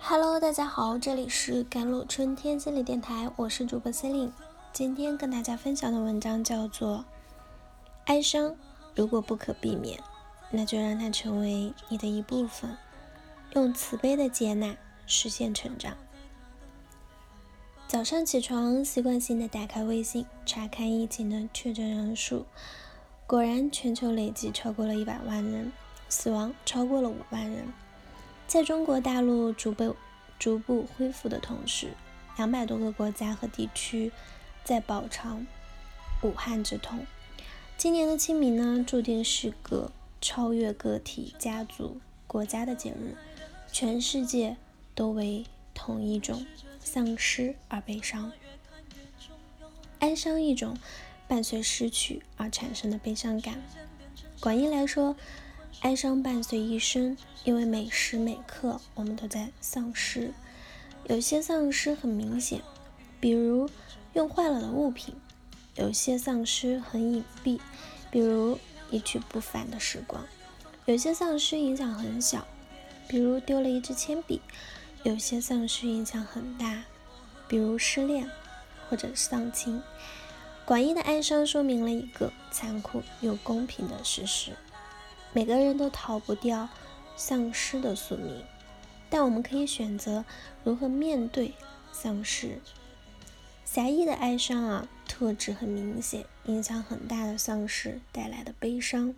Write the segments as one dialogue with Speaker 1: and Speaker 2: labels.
Speaker 1: Hello，大家好，这里是甘露春天心理电台，我是主播 c e l i n e 今天跟大家分享的文章叫做《哀伤如果不可避免，那就让它成为你的一部分，用慈悲的接纳实现成长》。早上起床，习惯性的打开微信，查看疫情的确诊人数，果然全球累计超过了一百万人，死亡超过了五万人。在中国大陆逐步逐步恢复的同时，两百多个国家和地区在饱尝武汉之痛。今年的清明呢，注定是个超越个体、家族、国家的节日，全世界都为同一种丧失而悲伤。哀伤一种伴随失去而产生的悲伤感。广义来说。哀伤伴随一生，因为每时每刻我们都在丧失。有些丧失很明显，比如用坏了的物品；有些丧失很隐蔽，比如一去不返的时光；有些丧失影响很小，比如丢了一支铅笔；有些丧失影响很大，比如失恋或者丧亲。广义的哀伤说明了一个残酷又公平的事实。每个人都逃不掉丧失的宿命，但我们可以选择如何面对丧失。狭义的哀伤啊，特质很明显，影响很大的丧失带来的悲伤。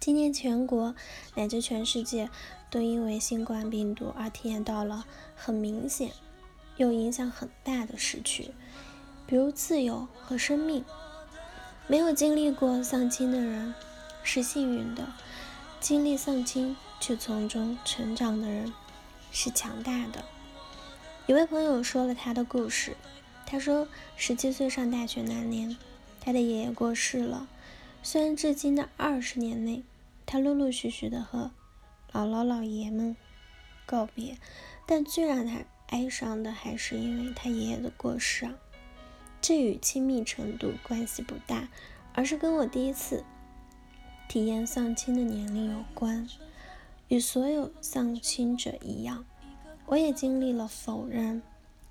Speaker 1: 今年全国乃至全世界都因为新冠病毒而体验到了很明显又影响很大的失去，比如自由和生命。没有经历过丧亲的人。是幸运的，经历丧亲却从中成长的人是强大的。一位朋友说了他的故事，他说十七岁上大学那年，他的爷爷过世了。虽然至今的二十年内，他陆陆续续的和姥姥姥爷们告别，但最让他哀伤的还是因为他爷爷的过世啊。这与亲密程度关系不大，而是跟我第一次。体验丧亲的年龄有关，与所有丧亲者一样，我也经历了否认、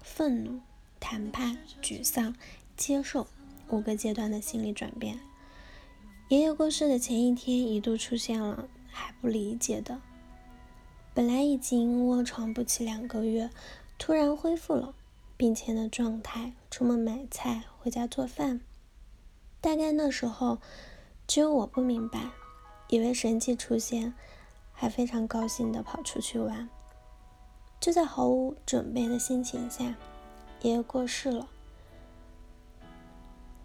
Speaker 1: 愤怒、谈判、沮丧、接受五个阶段的心理转变。爷爷过世的前一天，一度出现了还不理解的。本来已经卧床不起两个月，突然恢复了病前的状态，出门买菜、回家做饭。大概那时候。只有我不明白，以为神迹出现，还非常高兴的跑出去玩。就在毫无准备的心情下，爷爷过世了。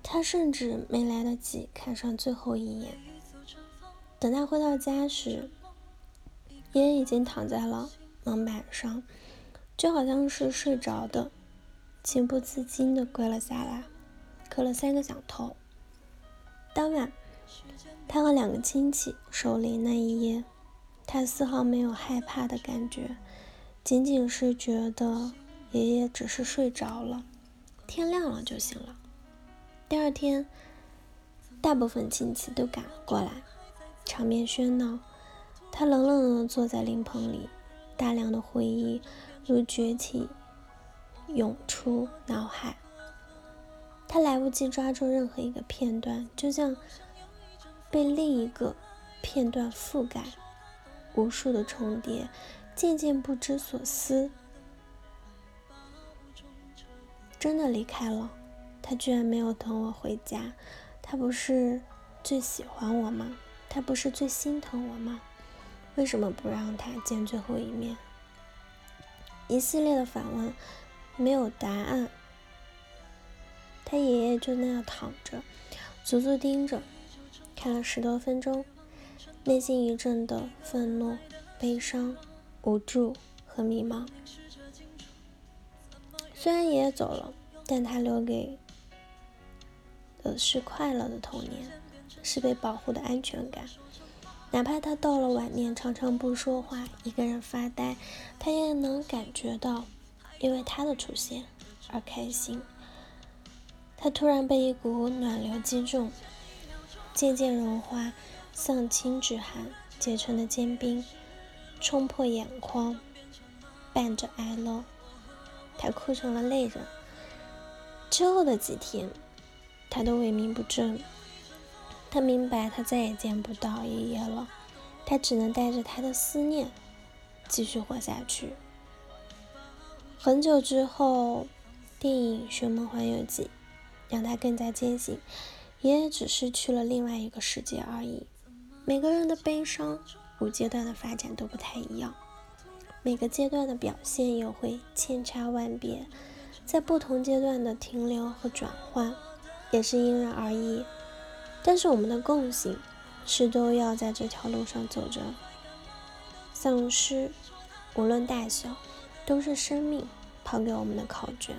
Speaker 1: 他甚至没来得及看上最后一眼。等他回到家时，爷爷已经躺在了门板上，就好像是睡着的，情不自禁的跪了下来，磕了三个响头。当晚。他和两个亲戚守灵那一夜，他丝毫没有害怕的感觉，仅仅是觉得爷爷只是睡着了，天亮了就行了。第二天，大部分亲戚都赶了过来，场面喧闹。他冷冷地坐在灵棚里，大量的回忆如崛起涌出脑海，他来不及抓住任何一个片段，就像。被另一个片段覆盖，无数的重叠，渐渐不知所思。真的离开了，他居然没有等我回家。他不是最喜欢我吗？他不是最心疼我吗？为什么不让他见最后一面？一系列的反问，没有答案。他爷爷就那样躺着，足足盯着。看了十多分钟，内心一阵的愤怒、悲伤、无助和迷茫。虽然爷爷走了，但他留给的是快乐的童年，是被保护的安全感。哪怕他到了晚年，常常不说话，一个人发呆，他也能感觉到因为他的出现而开心。他突然被一股暖流击中。渐渐融化，丧亲之寒，结成的坚冰冲破眼眶，伴着哀乐，他哭成了泪人。之后的几天，他都萎靡不振。他明白，他再也见不到爷爷了，他只能带着他的思念继续活下去。很久之后，电影《寻梦环游记》让他更加坚信，爷爷只是去了另外一个世界而已。每个人的悲伤五阶段的发展都不太一样，每个阶段的表现又会千差万别，在不同阶段的停留和转换也是因人而异。但是我们的共性是都要在这条路上走着。丧失，无论大小，都是生命抛给我们的考卷，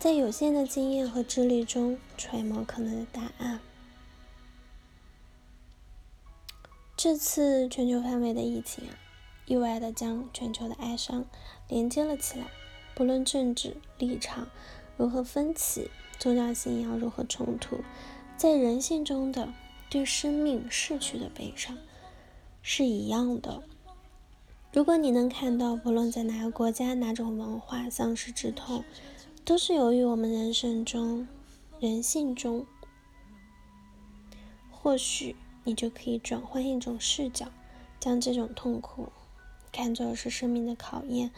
Speaker 1: 在有限的经验和智力中揣摩可能的答案。这次全球范围的疫情啊，意外的将全球的哀伤连接了起来。不论政治立场如何分歧，宗教信仰如何冲突。在人性中的对生命逝去的悲伤是一样的。如果你能看到，不论在哪个国家、哪种文化，丧失之痛，都是由于我们人生中、人性中，或许你就可以转换一种视角，将这种痛苦看作是生命的考验，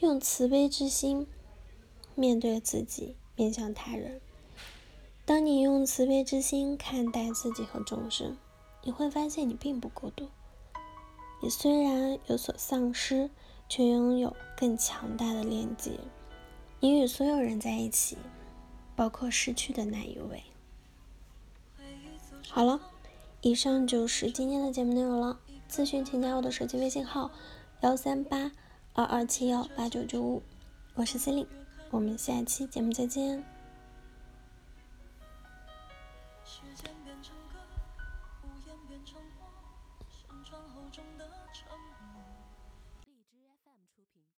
Speaker 1: 用慈悲之心面对自己，面向他人。当你用慈悲之心看待自己和众生，你会发现你并不孤独。你虽然有所丧失，却拥有更强大的连接。你与所有人在一起，包括失去的那一位。好了，以上就是今天的节目内容了。咨询请加我的手机微信号：幺三八二二七幺八九九五。我是 c e l i n e 我们下期节目再见。